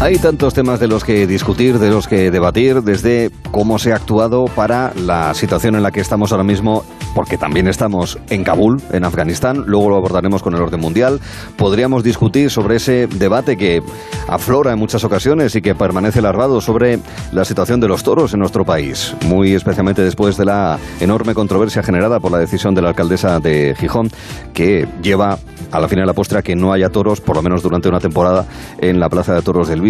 Hay tantos temas de los que discutir, de los que debatir, desde cómo se ha actuado para la situación en la que estamos ahora mismo, porque también estamos en Kabul, en Afganistán, luego lo abordaremos con el orden mundial. Podríamos discutir sobre ese debate que aflora en muchas ocasiones y que permanece larvado sobre la situación de los toros en nuestro país, muy especialmente después de la enorme controversia generada por la decisión de la alcaldesa de Gijón, que lleva a la final de la postre que no haya toros, por lo menos durante una temporada, en la Plaza de Toros del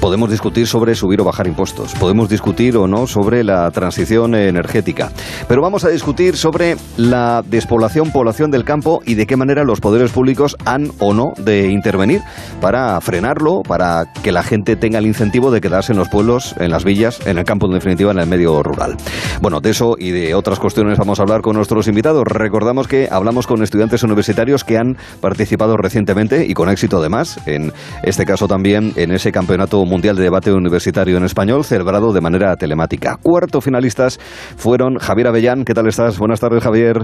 Podemos discutir sobre subir o bajar impuestos. Podemos discutir o no sobre la transición energética. Pero vamos a discutir sobre la despoblación, población del campo y de qué manera los poderes públicos han o no de intervenir para frenarlo, para que la gente tenga el incentivo de quedarse en los pueblos, en las villas, en el campo, en definitiva, en el medio rural. Bueno, de eso y de otras cuestiones vamos a hablar con nuestros invitados. Recordamos que hablamos con estudiantes universitarios que han participado recientemente y con éxito además, en este caso también en ese Campeonato Mundial de Debate Universitario en Español, celebrado de manera telemática. Cuarto finalistas fueron Javier Avellán. ¿Qué tal estás? Buenas tardes, Javier.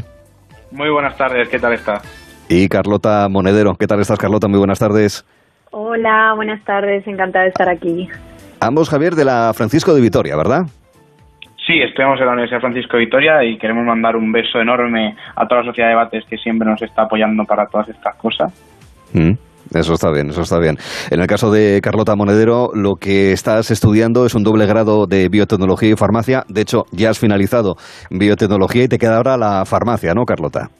Muy buenas tardes, ¿qué tal estás? Y Carlota Monedero. ¿Qué tal estás, Carlota? Muy buenas tardes. Hola, buenas tardes, encantada de estar aquí. Ambos, Javier, de la Francisco de Vitoria, ¿verdad? Sí, estudiamos en la Universidad Francisco de Vitoria y queremos mandar un beso enorme a toda la sociedad de debates que siempre nos está apoyando para todas estas cosas. Mm, eso está bien, eso está bien. En el caso de Carlota Monedero, lo que estás estudiando es un doble grado de biotecnología y farmacia. De hecho, ya has finalizado biotecnología y te queda ahora la farmacia, ¿no, Carlota?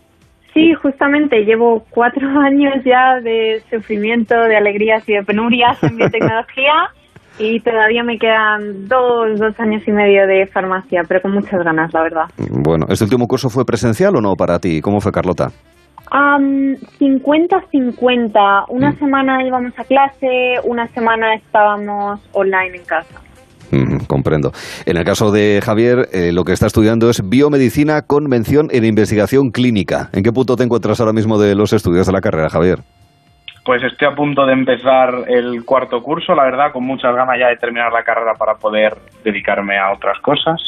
Sí, justamente llevo cuatro años ya de sufrimiento, de alegrías y de penurias en biotecnología y todavía me quedan dos, dos años y medio de farmacia, pero con muchas ganas, la verdad. Bueno, ¿este último curso fue presencial o no para ti? ¿Cómo fue, Carlota? 50-50. Una mm. semana íbamos a clase, una semana estábamos online en casa. comprendo. En el caso de Javier, eh, lo que está estudiando es biomedicina con mención en investigación clínica. ¿En qué punto te encuentras ahora mismo de los estudios de la carrera, Javier? Pues estoy a punto de empezar el cuarto curso, la verdad, con muchas ganas ya de terminar la carrera para poder dedicarme a otras cosas.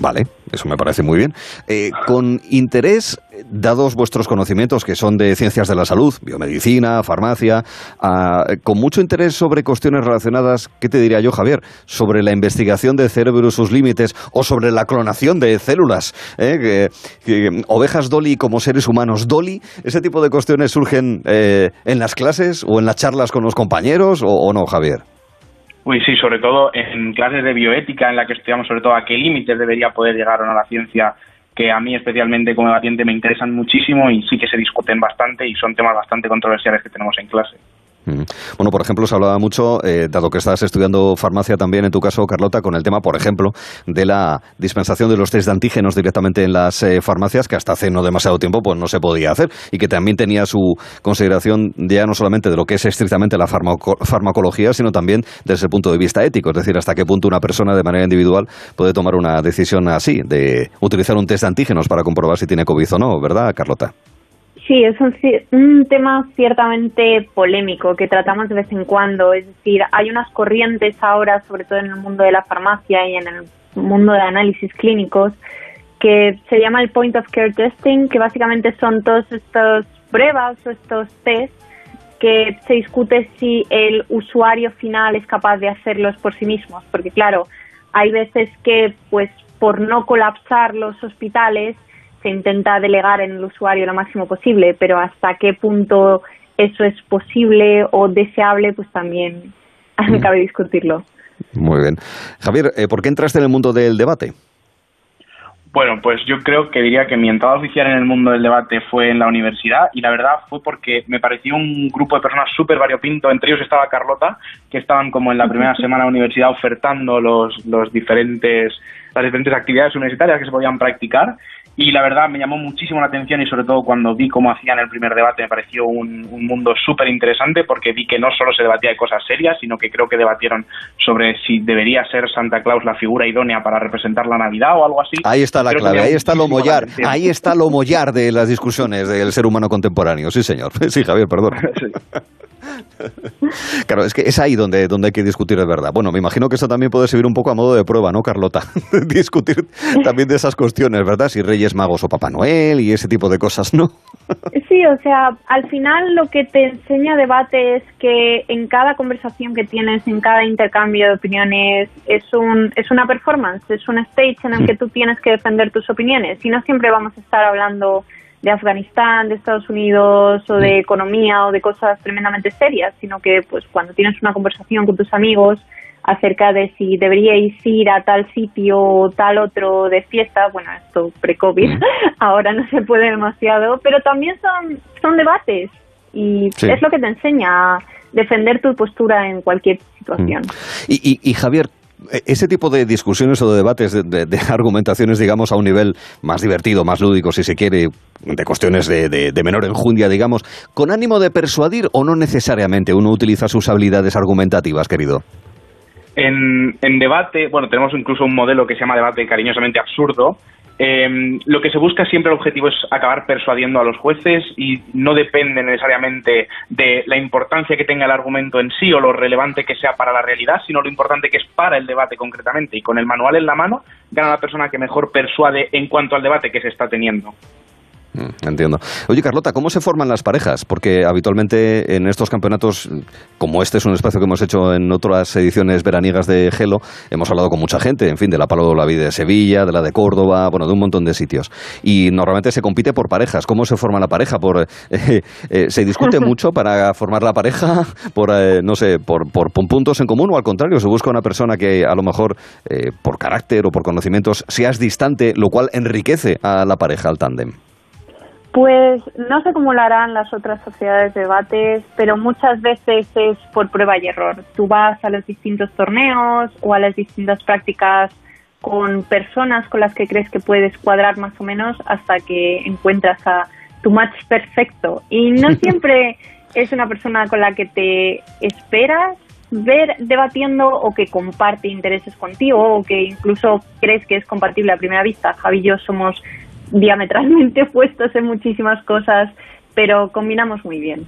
Vale, eso me parece muy bien. Eh, con interés, dados vuestros conocimientos que son de ciencias de la salud, biomedicina, farmacia, ah, con mucho interés sobre cuestiones relacionadas, ¿qué te diría yo, Javier? Sobre la investigación del cerebro y sus límites, o sobre la clonación de células, ¿eh? ovejas Dolly como seres humanos Dolly, ese tipo de cuestiones surgen eh, en las clases o en las charlas con los compañeros, o no, Javier? Uy, sí, sobre todo en clases de bioética en la que estudiamos sobre todo a qué límites debería poder llegar o no la ciencia que a mí especialmente como debatiente me interesan muchísimo y sí que se discuten bastante y son temas bastante controversiales que tenemos en clase. Bueno, por ejemplo, se hablaba mucho, eh, dado que estás estudiando farmacia también en tu caso, Carlota, con el tema, por ejemplo, de la dispensación de los test de antígenos directamente en las eh, farmacias, que hasta hace no demasiado tiempo pues no se podía hacer y que también tenía su consideración ya no solamente de lo que es estrictamente la farmacología, sino también desde el punto de vista ético, es decir, hasta qué punto una persona de manera individual puede tomar una decisión así, de utilizar un test de antígenos para comprobar si tiene COVID o no, ¿verdad, Carlota? Sí, es un, tema ciertamente polémico que tratamos de vez en cuando. Es decir, hay unas corrientes ahora, sobre todo en el mundo de la farmacia y en el mundo de análisis clínicos, que se llama el point of care testing, que básicamente son todos estos pruebas o estos test que se discute si el usuario final es capaz de hacerlos por sí mismos, porque claro, hay veces que pues por no colapsar los hospitales se intenta delegar en el usuario lo máximo posible, pero hasta qué punto eso es posible o deseable, pues también mm. cabe discutirlo. Muy bien. Javier, eh, ¿por qué entraste en el mundo del debate? Bueno, pues yo creo que diría que mi entrada oficial en el mundo del debate fue en la universidad y la verdad fue porque me pareció un grupo de personas súper variopinto. Entre ellos estaba Carlota, que estaban como en la primera semana de la universidad ofertando los, los diferentes, las diferentes actividades universitarias que se podían practicar y la verdad me llamó muchísimo la atención y sobre todo cuando vi cómo hacían el primer debate me pareció un, mundo súper interesante porque vi que no solo se debatía de cosas serias, sino que creo que debatieron sobre si debería ser Santa Claus la figura idónea para representar la Navidad o algo así. Ahí está la clave, ahí está lo mollar, ahí está lo mollar de las discusiones del ser humano contemporáneo, sí señor. Sí, Javier, perdón. Claro, es que es ahí donde, donde hay que discutir de verdad. Bueno, me imagino que eso también puede servir un poco a modo de prueba, ¿no, Carlota? discutir también de esas cuestiones, ¿verdad? Si Reyes Magos o Papá Noel y ese tipo de cosas, ¿no? Sí, o sea, al final lo que te enseña debate es que en cada conversación que tienes, en cada intercambio de opiniones, es, un, es una performance, es un stage en el que tú tienes que defender tus opiniones. Y no siempre vamos a estar hablando de Afganistán, de Estados Unidos o de economía o de cosas tremendamente serias, sino que pues cuando tienes una conversación con tus amigos acerca de si deberíais ir a tal sitio o tal otro de fiesta, bueno, esto pre-COVID, ahora no se puede demasiado, pero también son, son debates y es lo que te enseña a defender tu postura en cualquier situación. Y, y, Javier, ese tipo de discusiones o de debates, de, argumentaciones, digamos, a un nivel más divertido, más lúdico, si se quiere, de cuestiones de, menor enjundia, digamos, ¿con ánimo de persuadir o no necesariamente uno utiliza sus habilidades argumentativas, querido? En debate, bueno, tenemos incluso un modelo que se llama debate cariñosamente absurdo, eh, lo que se busca siempre el objetivo es acabar persuadiendo a los jueces y no depende necesariamente de la importancia que tenga el argumento en sí o lo relevante que sea para la realidad, sino lo importante que es para el debate concretamente. Y con el manual en la mano gana la persona que mejor persuade en cuanto al debate que se está teniendo. Mm, entiendo. Oye, Carlota, ¿cómo se forman las parejas? Porque habitualmente en estos campeonatos, como este es un espacio que hemos hecho en otras ediciones veraniegas de Gelo, hemos hablado con mucha gente, en fin, de la Palo de la Vida de Sevilla, de la de Córdoba, bueno, de un montón de sitios. Y normalmente se compite por parejas. ¿Cómo se forma la pareja? Por, eh, eh, ¿Se discute mucho para formar la pareja? ¿Por, eh, no sé, por, por, puntos en común o al contrario? ¿Se busca una persona que a lo mejor por carácter o por conocimientos seas distante, lo cual enriquece a la pareja, al tándem? Pues no sé cómo lo harán las otras sociedades de debates, pero muchas veces es por prueba y error. Tú vas a los distintos torneos o a las distintas prácticas con personas con las que crees que puedes cuadrar más o menos hasta que encuentras a tu match perfecto. Y no siempre es una persona con la que te esperas ver debatiendo o que comparte intereses contigo o que incluso crees que es compatible a primera vista. Javi y yo somos diametralmente opuestos en muchísimas cosas, pero combinamos muy bien.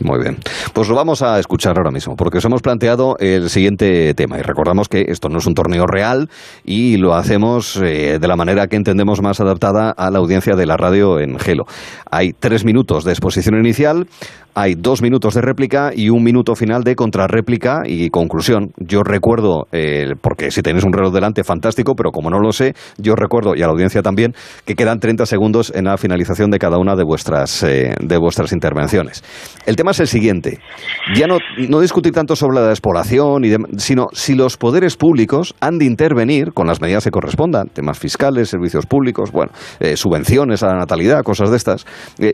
Muy bien. Pues lo vamos a escuchar ahora mismo, porque os hemos planteado el siguiente tema. Y recordamos que esto no es un torneo real y lo hacemos eh, de la manera que entendemos más adaptada a la audiencia de la radio en Gelo. Hay tres minutos de exposición inicial, hay dos minutos de réplica y un minuto final de contrarréplica y conclusión. Yo recuerdo, eh, porque si tenéis un reloj delante, fantástico, pero como no lo sé, yo recuerdo, y a la audiencia también, que quedan 30 segundos en la finalización de cada una de vuestras, eh, de vuestras intervenciones. El tema es el siguiente. Ya no, no discutir tanto sobre la despoblación, y sino si los poderes públicos han de intervenir con las medidas que correspondan, temas fiscales, servicios públicos, bueno, eh, subvenciones a la natalidad, cosas de estas.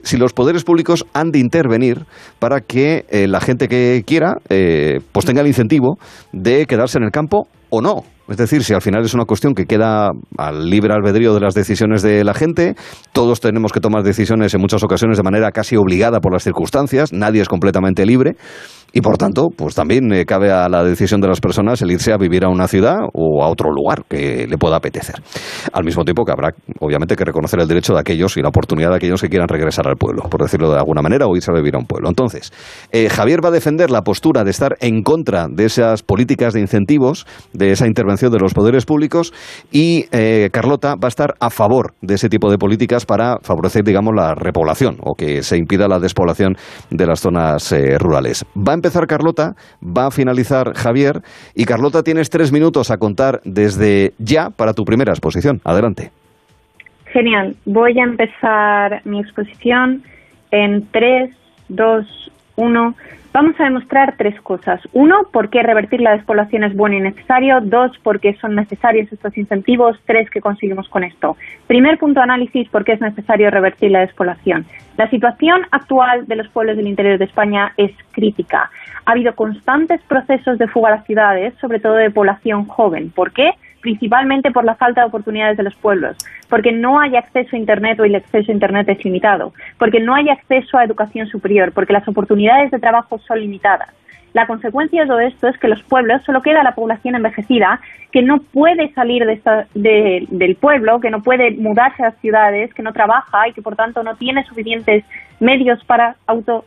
si los poderes públicos han de intervenir para que eh, la gente que quiera eh, pues tenga el incentivo de quedarse en el campo o no. Es decir, si al final es una cuestión que queda al libre albedrío de las decisiones de la gente, todos tenemos que tomar decisiones en muchas ocasiones de manera casi obligada por las circunstancias, nadie es completamente libre y por tanto, pues también eh, cabe a la decisión de las personas el irse a vivir a una ciudad o a otro lugar que le pueda apetecer. Al mismo tiempo que habrá, obviamente, que reconocer el derecho de aquellos y la oportunidad de aquellos que quieran regresar al pueblo, por decirlo de alguna manera, o irse a vivir a un pueblo. Entonces, eh, Javier va a defender la postura de estar en contra de esas políticas de incentivos, de esa intervención de los poderes públicos, y eh, Carlota va a estar a favor de ese tipo de políticas para favorecer, digamos, la repoblación o que se impida la despoblación de las zonas rurales. Va empezar Carlota, va a finalizar Javier y Carlota tienes tres minutos a contar desde ya para tu primera exposición. Adelante. Genial. Voy a empezar mi exposición en tres, dos, uno. Vamos a demostrar tres cosas. Uno, por qué revertir la despoblación es bueno y necesario. Dos, por qué son necesarios estos incentivos. Tres, qué conseguimos con esto. Primer punto análisis, por qué es necesario revertir la despoblación. La situación actual de los pueblos del interior de España es crítica. Ha habido constantes procesos de fuga a las ciudades, sobre todo de población joven. ¿Por qué? Principalmente por la falta de oportunidades de los pueblos, porque no hay acceso a Internet o el acceso a Internet es limitado, porque no hay acceso a educación superior, porque las oportunidades de trabajo son limitadas. La consecuencia de todo esto es que los pueblos solo queda la población envejecida que no puede salir de del pueblo, que no puede mudarse a las ciudades, que no trabaja y que por tanto no tiene suficientes medios para auto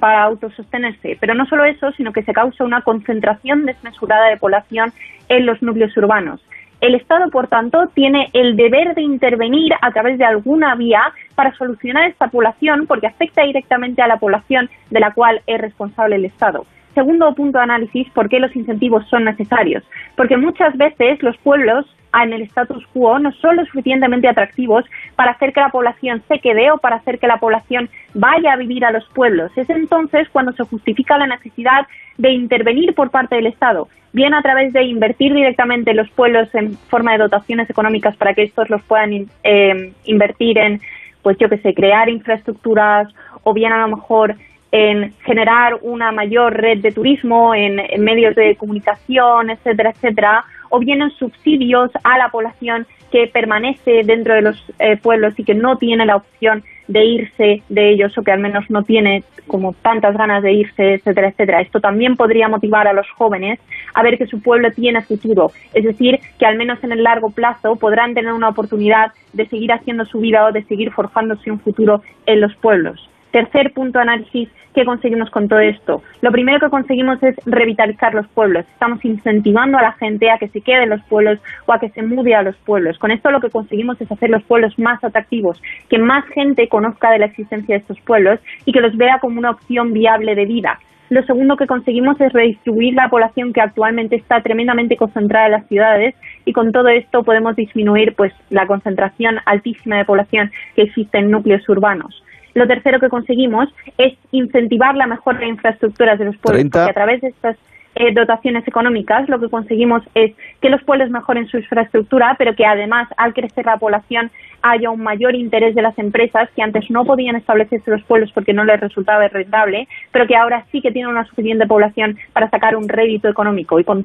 para autosostenerse. Pero no solo eso, sino que se causa una concentración desmesurada de población en los núcleos urbanos. El Estado, por tanto, tiene el deber de intervenir a través de alguna vía para solucionar esta población porque afecta directamente a la población de la cual es responsable el Estado. Segundo punto de análisis, ¿por qué los incentivos son necesarios? Porque muchas veces los pueblos en el status quo no son lo suficientemente atractivos para hacer que la población se quede o para hacer que la población vaya a vivir a los pueblos. Es entonces cuando se justifica la necesidad de intervenir por parte del Estado, bien a través de invertir directamente en los pueblos en forma de dotaciones económicas para que estos los puedan eh, invertir en, pues yo que sé, crear infraestructuras o bien a lo mejor en generar una mayor red de turismo, en, medios de comunicación, etcétera, etcétera, o bien en subsidios a la población que permanece dentro de los eh, pueblos y que no tiene la opción de irse de ellos o que al menos no tiene como tantas ganas de irse, etcétera, etcétera. Esto también podría motivar a los jóvenes a ver que su pueblo tiene futuro, es decir, que al menos en el largo plazo podrán tener una oportunidad de seguir haciendo su vida o de seguir forjándose un futuro en los pueblos. Tercer punto de análisis, ¿qué conseguimos con todo esto? Lo primero que conseguimos es revitalizar los pueblos. Estamos incentivando a la gente a que se quede en los pueblos o a que se mude a los pueblos. Con esto lo que conseguimos es hacer los pueblos más atractivos, que más gente conozca de la existencia de estos pueblos y que los vea como una opción viable de vida. Lo segundo que conseguimos es redistribuir la población que actualmente está tremendamente concentrada en las ciudades y con todo esto podemos disminuir pues la concentración altísima de población que existe en núcleos urbanos. Lo tercero que conseguimos es incentivar la mejora de infraestructuras de los pueblos, porque a través de estas eh, dotaciones económicas lo que conseguimos es que los pueblos mejoren su infraestructura, pero que además al crecer la población haya un mayor interés de las empresas que antes no podían establecerse en los pueblos porque no les resultaba rentable, pero que ahora sí que tienen una suficiente población para sacar un rédito económico. Y con,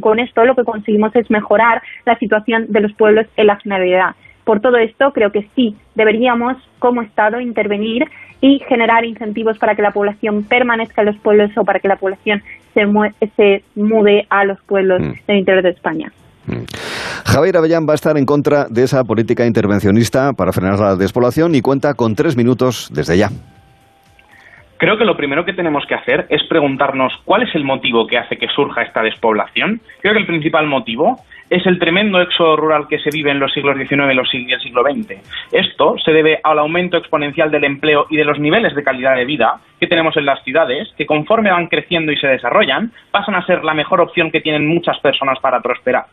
con esto lo que conseguimos es mejorar la situación de los pueblos en la generalidad. Por todo esto, creo que sí deberíamos, como Estado, intervenir y generar incentivos para que la población permanezca en los pueblos o para que la población se, se mude a los pueblos mm. del interior de España. Mm. Javier Avellán va a estar en contra de esa política intervencionista para frenar la despoblación y cuenta con tres minutos desde ya. Creo que lo primero que tenemos que hacer es preguntarnos cuál es el motivo que hace que surja esta despoblación. Creo que el principal motivo es el tremendo éxodo rural que se vive en los siglos XIX y el siglo XX. Esto se debe al aumento exponencial del empleo y de los niveles de calidad de vida que tenemos en las ciudades, que conforme van creciendo y se desarrollan, pasan a ser la mejor opción que tienen muchas personas para prosperar.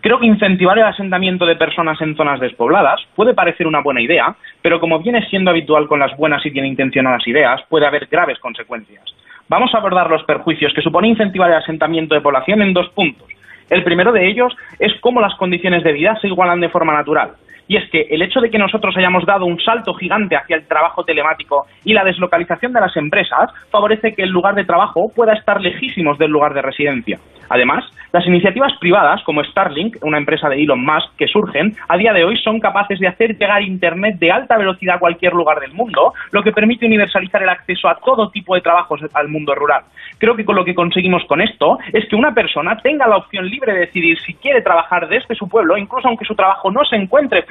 Creo que incentivar el asentamiento de personas en zonas despobladas puede parecer una buena idea, pero como viene siendo habitual con las buenas y bien intencionadas ideas, puede haber graves consecuencias. Vamos a abordar los perjuicios que supone incentivar el asentamiento de población en dos puntos. El primero de ellos es cómo las condiciones de vida se igualan de forma natural. Y es que el hecho de que nosotros hayamos dado un salto gigante hacia el trabajo telemático y la deslocalización de las empresas favorece que el lugar de trabajo pueda estar lejísimos del lugar de residencia. Además, las iniciativas privadas, como Starlink, una empresa de Elon Musk, que surgen, a día de hoy son capaces de hacer llegar Internet de alta velocidad a cualquier lugar del mundo, lo que permite universalizar el acceso a todo tipo de trabajos al mundo rural. Creo que con lo que conseguimos con esto es que una persona tenga la opción libre de decidir si quiere trabajar desde su pueblo, incluso aunque su trabajo no se encuentre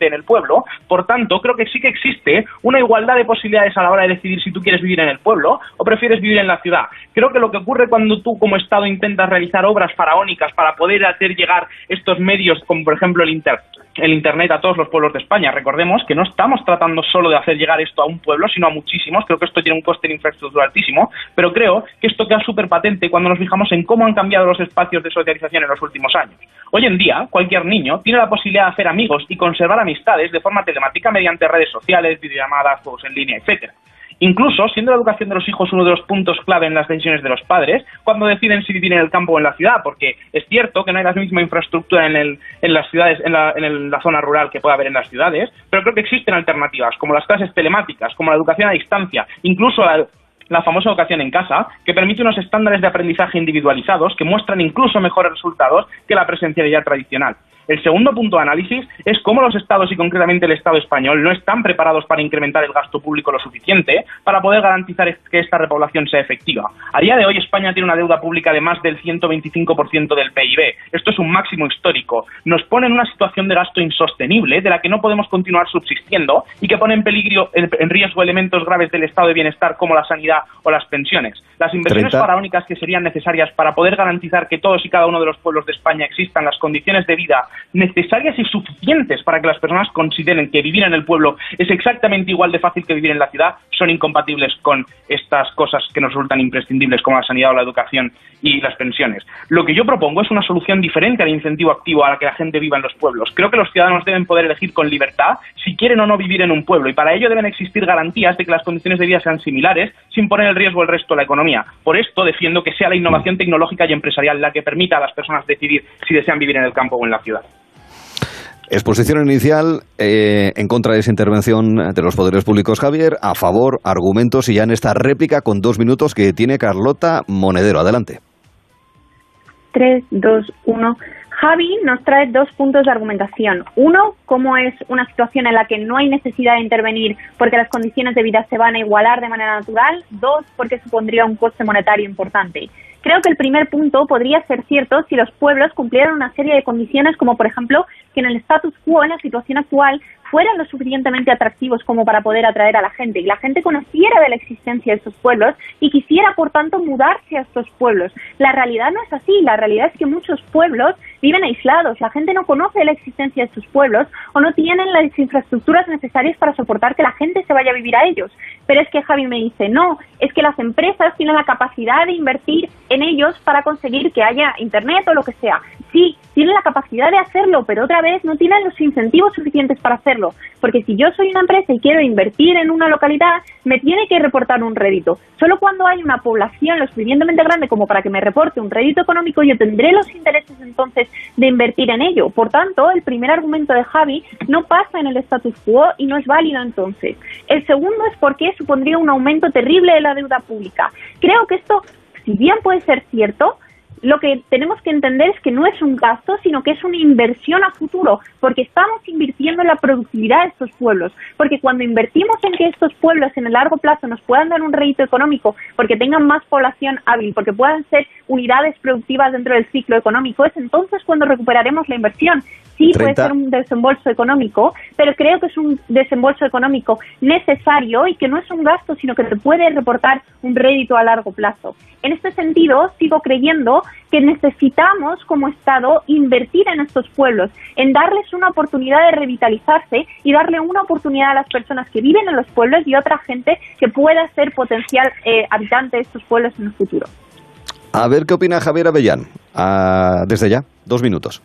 en el pueblo. Por tanto, creo que sí que existe una igualdad de posibilidades a la hora de decidir si tú quieres vivir en el pueblo o prefieres vivir en la ciudad. Creo que lo que ocurre cuando tú como Estado intentas realizar obras faraónicas para poder hacer llegar estos medios, como por ejemplo el Internet, el Internet a todos los pueblos de España. Recordemos que no estamos tratando solo de hacer llegar esto a un pueblo, sino a muchísimos. Creo que esto tiene un coste de infraestructura altísimo, pero creo que esto queda súper patente cuando nos fijamos en cómo han cambiado los espacios de socialización en los últimos años. Hoy en día, cualquier niño tiene la posibilidad de hacer amigos y conservar amistades de forma telemática mediante redes sociales, videollamadas, juegos en línea, etcétera. Incluso siendo la educación de los hijos uno de los puntos clave en las decisiones de los padres, cuando deciden si vivir en el campo o en la ciudad, porque es cierto que no hay la misma infraestructura en, el, en las ciudades, en la, en la zona rural que puede haber en las ciudades, pero creo que existen alternativas, como las clases telemáticas, como la educación a distancia, incluso la, la famosa educación en casa, que permite unos estándares de aprendizaje individualizados que muestran incluso mejores resultados que la presencialidad tradicional. El segundo punto de análisis es cómo los estados y concretamente el Estado español no están preparados para incrementar el gasto público lo suficiente para poder garantizar que esta repoblación sea efectiva. A día de hoy España tiene una deuda pública de más del 125% del PIB. Esto es un máximo histórico. Nos pone en una situación de gasto insostenible de la que no podemos continuar subsistiendo y que pone en peligro, en riesgo elementos graves del estado de bienestar como la sanidad o las pensiones. Las inversiones faraónicas que serían necesarias para poder garantizar que todos y cada uno de los pueblos de España existan las condiciones de vida necesarias y suficientes para que las personas consideren que vivir en el pueblo es exactamente igual de fácil que vivir en la ciudad, son incompatibles con estas cosas que nos resultan imprescindibles como la sanidad o la educación y las pensiones. Lo que yo propongo es una solución diferente al incentivo activo a la que la gente viva en los pueblos. Creo que los ciudadanos deben poder elegir con libertad si quieren o no vivir en un pueblo y para ello deben existir garantías de que las condiciones de vida sean similares sin poner en riesgo el resto de la economía. Por esto defiendo que sea la innovación tecnológica y empresarial la que permita a las personas decidir si desean vivir en el campo o en la ciudad. Exposición inicial eh, en contra de esa intervención de los poderes públicos, Javier, a favor, argumentos y ya en esta réplica con dos minutos que tiene Carlota Monedero. Adelante. 3, 2, 1. Javi nos trae dos puntos de argumentación. Uno, cómo es una situación en la que no hay necesidad de intervenir porque las condiciones de vida se van a igualar de manera natural. Dos, porque supondría un coste monetario importante. Creo que el primer punto podría ser cierto si los pueblos cumplieran una serie de condiciones como, por ejemplo, que en el status quo, en la situación actual, fueran lo suficientemente atractivos como para poder atraer a la gente y la gente conociera de la existencia de estos pueblos y quisiera, por tanto, mudarse a estos pueblos. La realidad no es así, la realidad es que muchos pueblos viven aislados, la gente no conoce la existencia de estos pueblos o no tienen las infraestructuras necesarias para soportar que la gente se vaya a vivir a ellos. Pero es que Javi me dice, no, es que las empresas tienen la capacidad de invertir en ellos para conseguir que haya internet o lo que sea. Sí, tienen la capacidad de hacerlo, pero otra vez no tienen los incentivos suficientes para hacerlo. Porque si yo soy una empresa y quiero invertir en una localidad, me tiene que reportar un rédito. Solo cuando hay una población lo suficientemente grande como para que me reporte un rédito económico, yo tendré los intereses entonces de invertir en ello. Por tanto, el primer argumento de Javi no pasa en el status quo y no es válido entonces. El segundo es porque supondría un aumento terrible de la deuda pública. Creo que esto, si bien puede ser cierto, lo que tenemos que entender es que no es un gasto, sino que es una inversión a futuro, porque estamos invirtiendo en la productividad de estos pueblos, porque cuando invertimos en que estos pueblos en el largo plazo nos puedan dar un rédito económico, porque tengan más población hábil, porque puedan ser unidades productivas dentro del ciclo económico, es entonces cuando recuperaremos la inversión. Sí, puede ser un desembolso económico, pero creo que es un desembolso económico necesario y que no es un gasto, sino que te puede reportar un rédito a largo plazo. En este sentido, sigo creyendo que necesitamos como Estado invertir en estos pueblos, en darles una oportunidad de revitalizarse y darle una oportunidad a las personas que viven en los pueblos y otra gente que pueda ser potencial eh, habitante de estos pueblos en el futuro. A ver qué opina Javier Avellán. Ah, desde ya, dos minutos.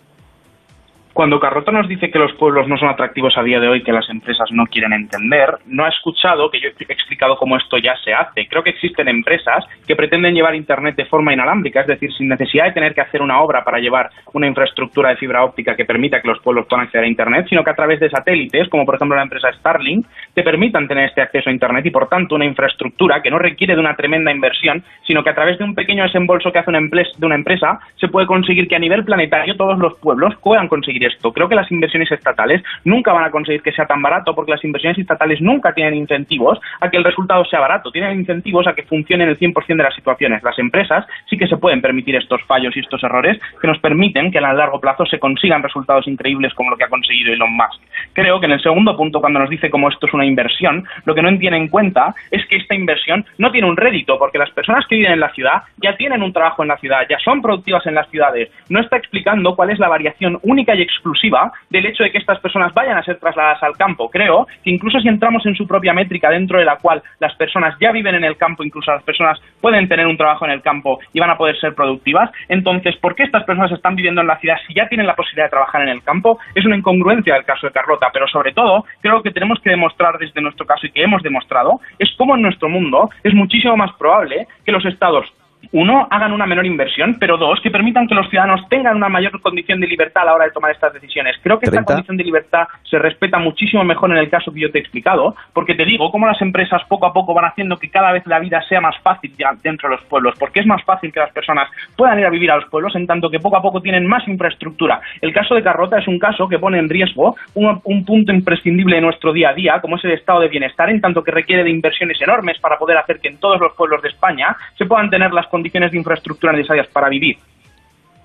Cuando Carrota nos dice que los pueblos no son atractivos a día de hoy, que las empresas no quieren entender, no ha escuchado que yo he explicado cómo esto ya se hace. Creo que existen empresas que pretenden llevar Internet de forma inalámbrica, es decir, sin necesidad de tener que hacer una obra para llevar una infraestructura de fibra óptica que permita que los pueblos puedan acceder a Internet, sino que a través de satélites, como por ejemplo la empresa Starlink, te permitan tener este acceso a Internet y por tanto una infraestructura que no requiere de una tremenda inversión, sino que a través de un pequeño desembolso que hace una, de una empresa se puede conseguir que a nivel planetario todos los pueblos puedan conseguir esto. Creo que las inversiones estatales nunca van a conseguir que sea tan barato porque las inversiones estatales nunca tienen incentivos a que el resultado sea barato, tienen incentivos a que funcionen el 100% de las situaciones. Las empresas sí que se pueden permitir estos fallos y estos errores que nos permiten que a largo plazo se consigan resultados increíbles como lo que ha conseguido Elon Musk. Creo que en el segundo punto, cuando nos dice cómo esto es una inversión, lo que no tiene en cuenta es que esta inversión no tiene un rédito porque las personas que viven en la ciudad ya tienen un trabajo en la ciudad, ya son productivas en las ciudades. No está explicando cuál es la variación única y exclusiva del hecho de que estas personas vayan a ser trasladadas al campo. Creo que incluso si entramos en su propia métrica dentro de la cual las personas ya viven en el campo, incluso las personas pueden tener un trabajo en el campo y van a poder ser productivas, entonces, ¿por qué estas personas están viviendo en la ciudad si ya tienen la posibilidad de trabajar en el campo? Es una incongruencia del caso de Carlota, pero sobre todo creo que tenemos que demostrar desde nuestro caso y que hemos demostrado es cómo en nuestro mundo es muchísimo más probable que los estados uno, hagan una menor inversión, pero dos, que permitan que los ciudadanos tengan una mayor condición de libertad a la hora de tomar estas decisiones. Creo que esta condición de libertad se respeta muchísimo mejor en el caso que yo te he explicado, porque te digo cómo las empresas poco a poco van haciendo que cada vez la vida sea más fácil dentro de los pueblos, porque es más fácil que las personas puedan ir a vivir a los pueblos en tanto que poco a poco tienen más infraestructura. El caso de Carrota es un caso que pone en riesgo un, un punto imprescindible de nuestro día a día, como es el estado de bienestar, en tanto que requiere de inversiones enormes para poder hacer que en todos los pueblos de España se puedan tener las condiciones de infraestructura necesarias para vivir.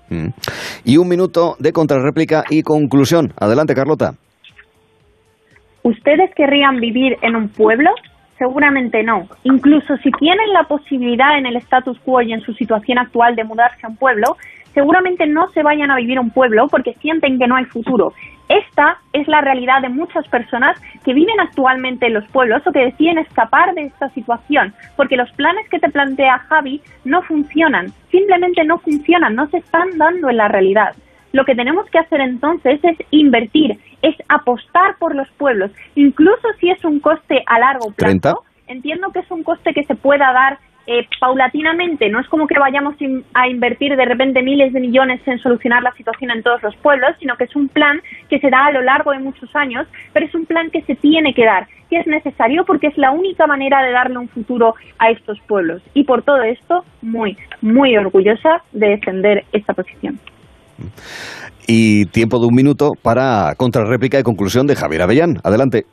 Mm. Y un minuto de contrarréplica y conclusión. Adelante, Carlota. ¿Ustedes querrían vivir en un pueblo? seguramente no. Incluso si tienen la posibilidad en el status quo y en su situación actual de mudarse a un pueblo, seguramente no se vayan a vivir a un pueblo porque sienten que no hay futuro. Esta es la realidad de muchas personas que viven actualmente en los pueblos o que deciden escapar de esta situación, porque los planes que te plantea Javi no funcionan, simplemente no funcionan, no se están dando en la realidad. Lo que tenemos que hacer entonces es invertir, es apostar por los pueblos, incluso si es un coste a largo plazo. Entiendo que es un coste que se pueda dar eh, paulatinamente, no es como que vayamos a invertir de repente miles de millones en solucionar la situación en todos los pueblos, sino que es un plan que se da a lo largo de muchos años, pero es un plan que se tiene que dar, que es necesario porque es la única manera de darle un futuro a estos pueblos. Y por todo esto, muy, muy orgullosa de defender esta posición. Y tiempo de un minuto para contrarréplica y conclusión de Javier Avellán. Adelante.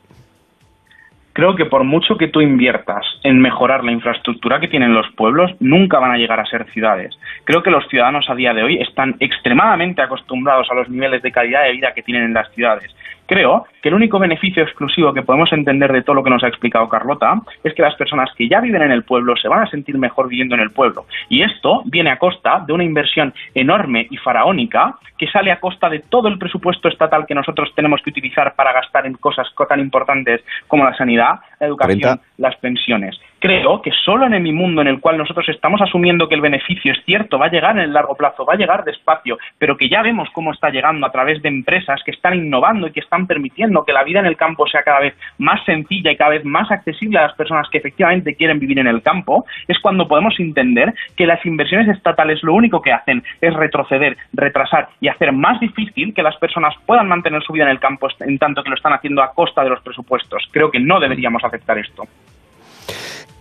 Creo que por mucho que tú inviertas en mejorar la infraestructura que tienen los pueblos, nunca van a llegar a ser ciudades. Creo que los ciudadanos a día de hoy están extremadamente acostumbrados a los niveles de calidad de vida que tienen en las ciudades creo que el único beneficio exclusivo que podemos entender de todo lo que nos ha explicado Carlota es que las personas que ya viven en el pueblo se van a sentir mejor viviendo en el pueblo. Y esto viene a costa de una inversión enorme y faraónica que sale a costa de todo el presupuesto estatal que nosotros tenemos que utilizar para gastar en cosas tan importantes como la sanidad, la educación, las pensiones creo que solo en mi mundo en el cual nosotros estamos asumiendo que el beneficio es cierto, va a llegar en el largo plazo, va a llegar despacio, pero que ya vemos cómo está llegando a través de empresas que están innovando y que están permitiendo que la vida en el campo sea cada vez más sencilla y cada vez más accesible a las personas que efectivamente quieren vivir en el campo, es cuando podemos entender que las inversiones estatales lo único que hacen es retroceder, retrasar y hacer más difícil que las personas puedan mantener su vida en el campo en tanto que lo están haciendo a costa de los presupuestos. Creo que no deberíamos aceptar esto.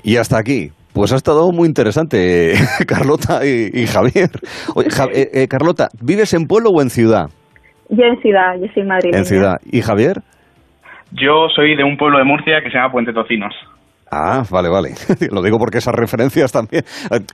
Y hasta aquí. Pues ha estado muy interesante, Carlota y, Javier. Oye, eh, eh, Carlota, ¿vives en pueblo o en ciudad? Yo en ciudad, yo soy madrileña. En ciudad. ¿Y Javier? Yo soy de un pueblo de Murcia que se llama Puente Tocinos. Ah, vale, vale. Lo digo porque esas referencias también.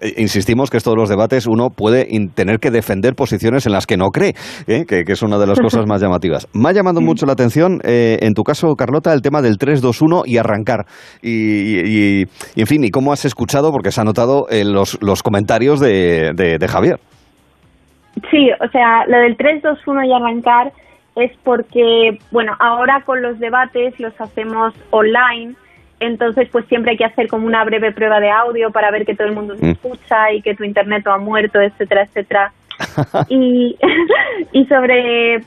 Eh, insistimos que estos los debates uno puede tener que defender posiciones en las que no cree, ¿eh? que, es una de las cosas más llamativas. Me ha llamado mucho la atención, eh, en tu caso, Carlota, el tema del 3-2-1 y arrancar. Y, en fin, y cómo has escuchado, porque se ha notado en los, los comentarios de, de Javier. Sí, o sea, lo del 3-2-1 y arrancar es porque, bueno, ahora con los debates los hacemos online entonces pues siempre hay que hacer como una breve prueba de audio para ver que todo el mundo se mm. escucha y que tu internet no ha muerto, etcétera, etcétera. y, y sobre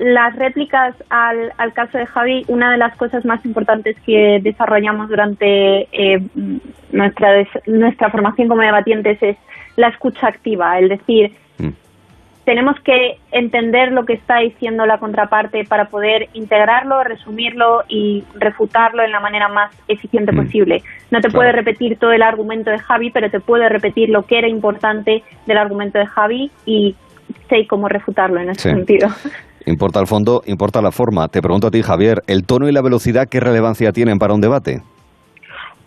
las réplicas al, al caso de Javi, una de las cosas más importantes que desarrollamos durante eh, nuestra, nuestra formación como debatientes es la escucha activa, el decir, tenemos que entender lo que está diciendo la contraparte para poder integrarlo, resumirlo y refutarlo en la manera más eficiente mm. posible. No te puede repetir todo el argumento de Javi, pero te puede repetir lo que era importante del argumento de Javi y sé cómo refutarlo en ese sentido. Importa el fondo, importa la forma. Te pregunto a ti, Javier, ¿el tono y la velocidad qué relevancia tienen para un debate?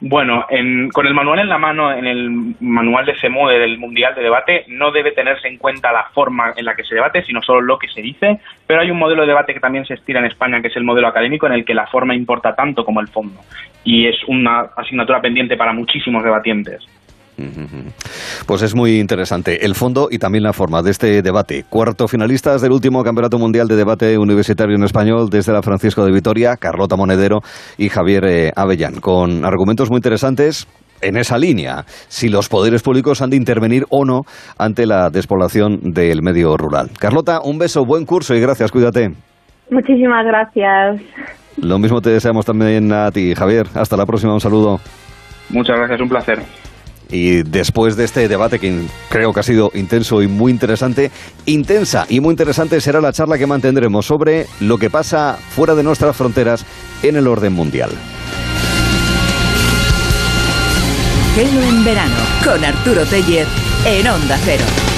Bueno, con el manual en la mano, en el manual de CEMUDE del Mundial de Debate, no debe tenerse en cuenta la forma en la que se debate, sino solo lo que se dice, pero hay un modelo de debate que también se estira en España, que es el modelo académico, en el que la forma importa tanto como el fondo. Y es una asignatura pendiente para muchísimos debatientes. Pues es muy interesante el fondo y también la forma de este debate. Cuarto finalistas del último Campeonato Mundial de Debate Universitario en Español desde la Francisco de Vitoria, Carlota Monedero y Javier eh, Avellán, con argumentos muy interesantes en esa línea, si los poderes públicos han de intervenir o no ante la despoblación del medio rural. Carlota, un beso, buen curso y gracias, cuídate. Muchísimas gracias. Lo mismo te deseamos también a ti, Javier. Hasta la próxima, un saludo. Muchas gracias, un placer. Y después de este debate que creo que ha sido intenso y muy interesante, intensa y muy interesante será la charla que mantendremos sobre lo que pasa fuera de nuestras fronteras en el orden mundial. en verano con Arturo Tellez en Onda Cero.